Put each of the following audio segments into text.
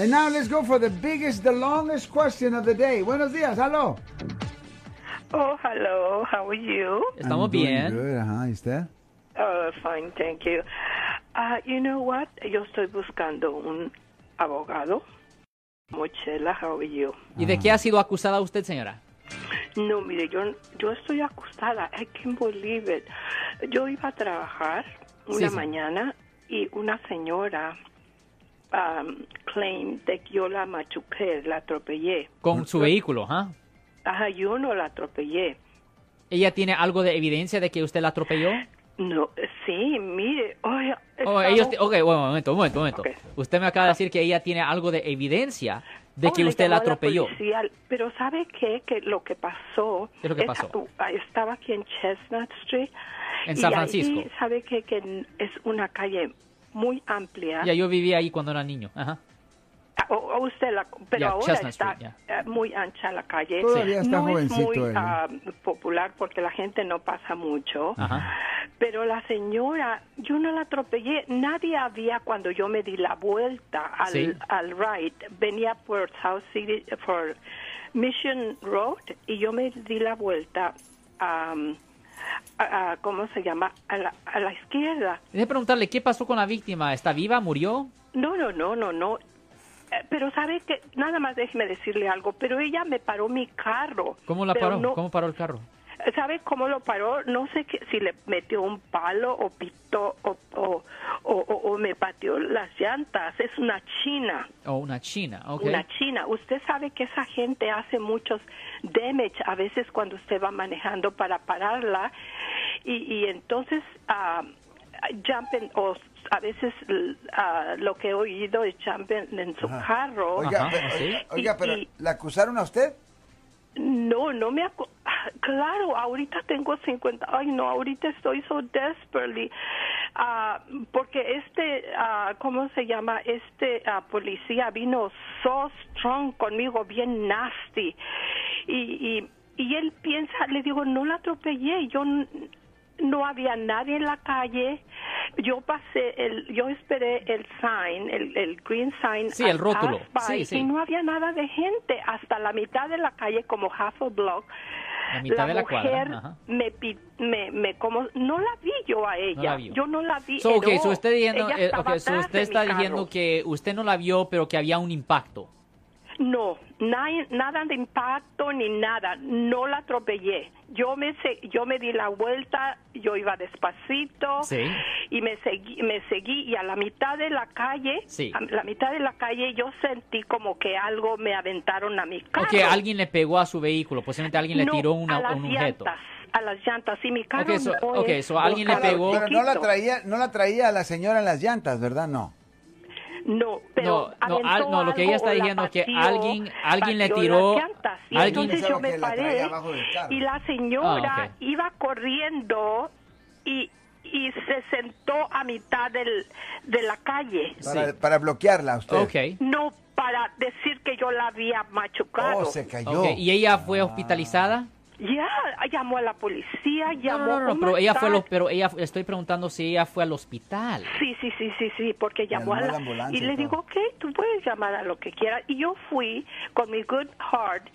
And now let's go for the biggest, the longest question of the day. Buenos días, hello. Oh, hello. How are you? Estamos I'm doing bien. Good, ajá, ¿y usted? Oh, fine, thank you. Uh, you know what? Yo estoy buscando un abogado. Mochela, how are you? ¿Y de qué ha sido acusada usted, señora? No, mire, yo, yo estoy acostada. I can't believe it. Yo iba a trabajar una Sí, sí. mañana y una señora um, claimed de que yo la machuqué, la atropellé. Con su vehículo, ¿ah? Ajá, yo no la atropellé. ¿Ella tiene algo de evidencia de que usted la atropelló? No, sí, mire, oye, Oh, ellos, ok, bueno, un momento, un momento, un momento. Ok. Usted me acaba de decir que ella tiene algo de evidencia de Oh, que usted la atropelló. policía, pero ¿sabe qué? Que lo que pasó... ¿Qué es lo que pasó? uh, estaba aquí en Chestnut Street. En y San ahí, Francisco. ¿Sabe qué? Que es una calle muy amplia. Ya yo vivía ahí cuando era niño. Ajá. Ah, O, o usted la, pero ahora Chestnut está Street, eh, muy ancha la calle. Todavía está no jovencito es muy ah, popular porque la gente no pasa mucho. Ajá. Pero la señora, yo no la atropellé. Nadie había cuando yo me di la vuelta al, Sí. al right. Venía por South City, por Mission Road y yo me di la vuelta am, a, a- ¿cómo se llama? A la, a la izquierda. Déjeme preguntarle, ¿qué pasó con la víctima? ¿Está viva? ¿Murió? No, no, no, no, no. Eh, Pero sabe que, nada más déjeme decirle algo, pero ella me paró mi carro. ¿Cómo la paró? no- ¿Cómo paró el carro? ¿Sabe cómo lo paró? No sé que- si le metió un palo o pitó o, o, o, o- o me pateó las llantas. Es una china, Oh, una china, ok. una china. Usted sabe que esa gente hace muchos damage a veces cuando usted va manejando para pararla y, y entonces ah, jumpen o a veces ah, lo que he oído es jumpen en su carro. Oiga, Ajá, pero, sí. oiga, Y- pero y- ¿la acusaron a usted? No, no me acu- ah, Claro, ahorita tengo 50. Ay, no, ahorita estoy so desperately. ah, porque este, ah, ¿cómo se llama? Este ah, policía vino so strong conmigo, bien nasty. Y, y, y él piensa, le digo, no la atropellé. Yo no había nadie en la calle. Yo pasé, el, yo esperé el sign, el, el green sign. Sí, el rótulo. by, Sí, sí. Y no había nada de gente hasta la mitad de la calle, como half a block. La mitad de la mujer cuadra, me, me, me como, no la vi yo a ella. Yo no la vi. So, ok, no. so usted, diciendo, Ella eh, estaba ok, so usted está diciendo carro. que usted no la vio, pero que había un impacto. No, na- nada de impacto ni nada. No la atropellé. Yo me se- yo me di la vuelta, yo iba despacito Sí. y me seguí me seguí y a la mitad de la calle, Sí. a la mitad de la calle yo sentí como que algo me aventaron a mi carro. O que alguien le pegó a su vehículo, posiblemente alguien le No, tiró una- a las un objeto. llantas, a las llantas y mi carro Ok, so- no ok, es so alguien le pegó- Pero no la traía, no la traía a la señora en las llantas, ¿verdad? No. No, pero no, al- no, lo que ella está diciendo es que alguien- alguien le tiró-. Y alguien- entonces yo me la paré y la señora Ah, iba corriendo y, y se sentó a mitad del, de la calle. Para, Sí. para bloquearla usted. No para decir que yo la había machucado. Oh, se cayó. ¿Y ella fue hospitalizada? Ya, llamó a la policía, No, llamó... no, no, no, ¿cómo pero ella fue, lo, pero ella, estoy preguntando si ella fue al hospital. Sí, sí, sí, sí, sí, porque llamó a llamó a la la, ambulancia y y le digo, ok, tú puedes llamar a lo que quieras. Y yo fui con mi good heart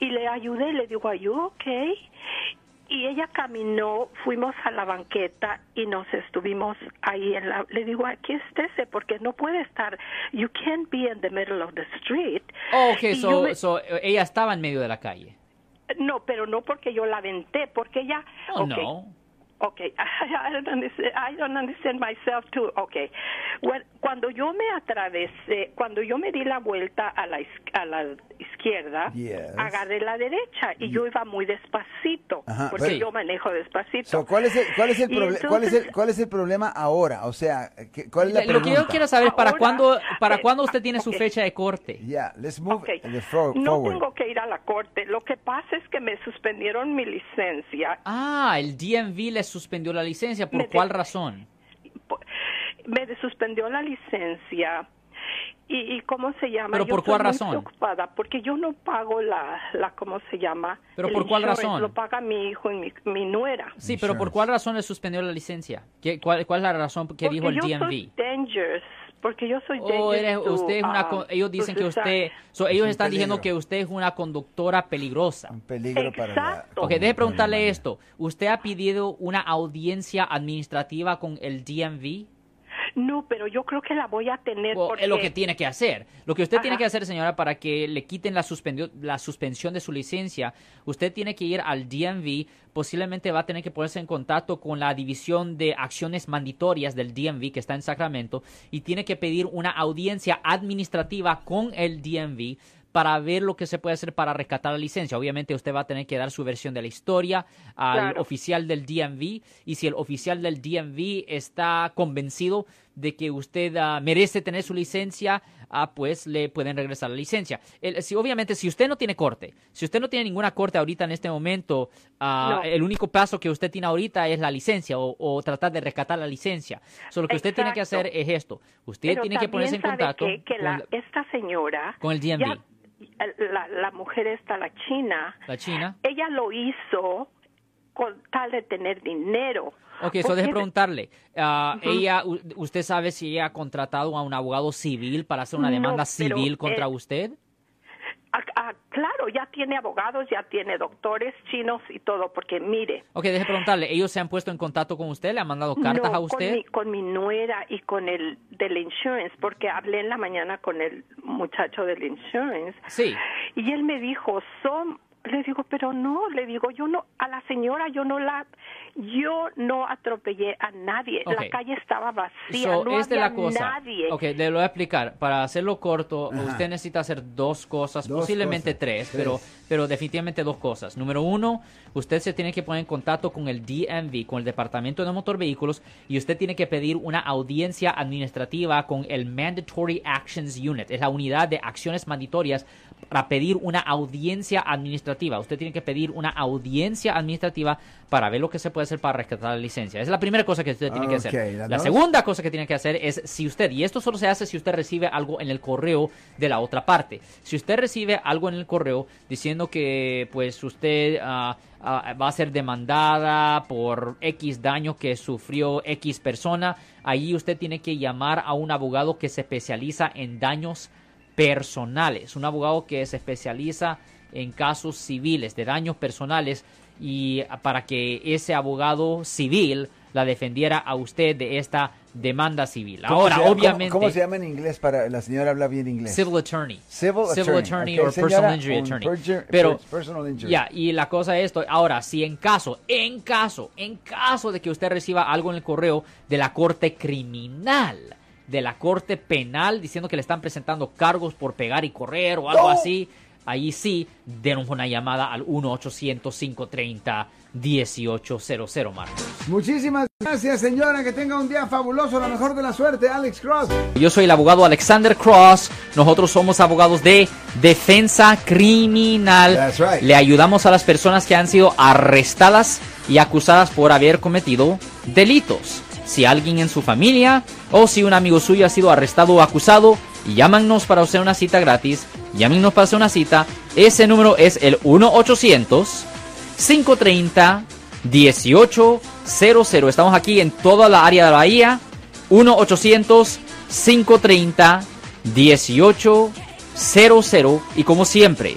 y le ayudé, le digo, ¿are you okay? Y ella caminó, fuimos a la banqueta y nos estuvimos ahí en la... Le digo, aquí estése porque no puede estar... You can't be in the middle of the street. Oh, ok, so, me- so, ella estaba en medio de la calle. No, pero no porque yo la aventé, porque ella... Oh, ok, no. Okay, I don't understand. I don't understand myself too. Okay, When- cuando yo me atravesé, cuando yo me di la vuelta a la a la izquierda, Yes. agarré la derecha y yo iba muy despacito, Ajá, porque pero- yo manejo despacito. So, ¿cuál, es el, cuál, es el Y proble- cuál, es el, entonces- ¿Cuál es el problema ahora? O sea, ¿qué- ¿cuál es la Lo pregunta? que yo quiero saber es para Ahora, cuándo, para eh, cuándo usted tiene su ok. fecha de corte. Yeah, let's move Okay. the for- no forward. tengo que ir a la corte. Lo que pasa es que me suspendieron mi licencia. Ah, el DMV le suspendió la licencia. ¿Por Me- cuál razón? me suspendió la licencia y, y cómo se llama ¿Pero Yo por cuál estoy muy razón? preocupada porque yo no pago la la cómo se llama ¿Pero El por cuál razón? lo paga mi hijo y mi, mi nuera Sí, pero ¿por cuál razón le suspendió la licencia? ¿Qué, cuál, cuál es la razón que porque dijo el yo DMV? soy dangerous porque yo soy O dangerous eres, to, usted es una, co- ellos dicen que usted, so, ellos un están diciendo peligro. que usted es una conductora peligrosa. Un peligro para la... Exacto. Ok, deje preguntarle esto. ¿Usted ha pedido una audiencia administrativa con el DMV? No, pero yo creo que la voy a tener porque es lo que tiene que hacer. Lo que usted tiene que hacer, señora, para que le quiten la, la suspensión de su licencia, usted tiene que ir al DMV. Posiblemente va a tener que ponerse en contacto con la división de acciones mandatorias del DMV que está en Sacramento y tiene que pedir una audiencia administrativa con el DMV para ver lo que se puede hacer para rescatar la licencia. Obviamente usted va a tener que dar su versión de la historia al Claro. oficial del DMV y si el oficial del DMV está convencido de que usted ah, merece tener su licencia, ah, pues le pueden regresar la licencia. El- si, obviamente, si usted no tiene corte, si usted no tiene ninguna corte ahorita en este momento, No. el único paso que usted tiene ahorita es la licencia o, o tratar de rescatar la licencia. So, lo que usted tiene que hacer es esto. Usted pero tiene que ponerse en contacto que, que con la- esta señora con el DMV. ya- la, la mujer esta, la china, la China. ella lo hizo con tal de tener dinero. Ok, eso deje preguntarle. ah, Ujú. ella, u- ¿Usted sabe si ella ha contratado a un abogado civil para hacer una No, demanda pero, civil contra eh, usted? Ah, ah, claro, ya tiene abogados, ya tiene doctores chinos y todo, porque mire, Ok, deje preguntarle. ¿Ellos se han puesto en contacto con usted? ¿Le han mandado cartas no, a usted? Con mi, con mi nuera y con el del insurance, porque hablé en la mañana con el muchacho del insurance. Sí. Y él me dijo, son, le digo, pero no, le digo, yo no, a la señora yo no la, yo no atropellé a nadie. La calle estaba vacía, So, no es había la cosa. nadie. Ok, le lo voy a explicar. Para hacerlo corto, Ajá. usted necesita hacer dos cosas, Dos posiblemente cosas, tres, tres. pero pero definitivamente dos cosas. Número uno, usted se tiene que poner en contacto con el DMV, con el Departamento de Motor Vehículos, y usted tiene que pedir una audiencia administrativa con el Mandatory Actions Unit. Es la unidad de acciones mandatorias para pedir una audiencia administrativa. Usted tiene que pedir una audiencia administrativa para ver lo que se puede hacer para rescatar la licencia. Esa es la primera cosa que usted tiene que hacer. La segunda cosa que tiene que hacer es si usted, y esto solo se hace si usted recibe algo en el correo de la otra parte. Si usted recibe algo en el correo diciendo que pues usted ah, ah, va a ser demandada por X daño que sufrió X persona, ahí usted tiene que llamar a un abogado que se especializa en daños personales, un abogado que se especializa en casos civiles, de daños personales, y para que ese abogado civil la defendiera a usted de esta demanda civil. ¿Cómo Ahora, se obviamente, ¿Cómo, cómo se llama en inglés para la señora habla bien inglés? civil attorney. Civil attorney, attorney ok, or señora, personal injury attorney. perjur- Pero, per- personal injury. ya, y la cosa es esto. Ahora, si en caso, en caso, en caso de que usted reciba algo en el correo de la corte criminal, de la corte penal, diciendo que le están presentando cargos por pegar y correr o algo ¡No! así, ahí sí, denos una llamada al 1-800-530-1800, Marcos. Muchísimas gracias, señora. Que tenga un día fabuloso. La mejor de la suerte, Alex Cross. Yo soy el abogado Alexander Cross. Nosotros somos abogados de defensa criminal. That's right. Le ayudamos a las personas que han sido arrestadas y acusadas por haber cometido delitos. Si alguien en su familia o si un amigo suyo ha sido arrestado o acusado, llámanos para hacer una cita gratis. Llámenos para hacer una cita. Ese número es el 1-800-530-1800. Estamos aquí en toda la área de la Bahía. 1-800-530-1800. Y como siempre,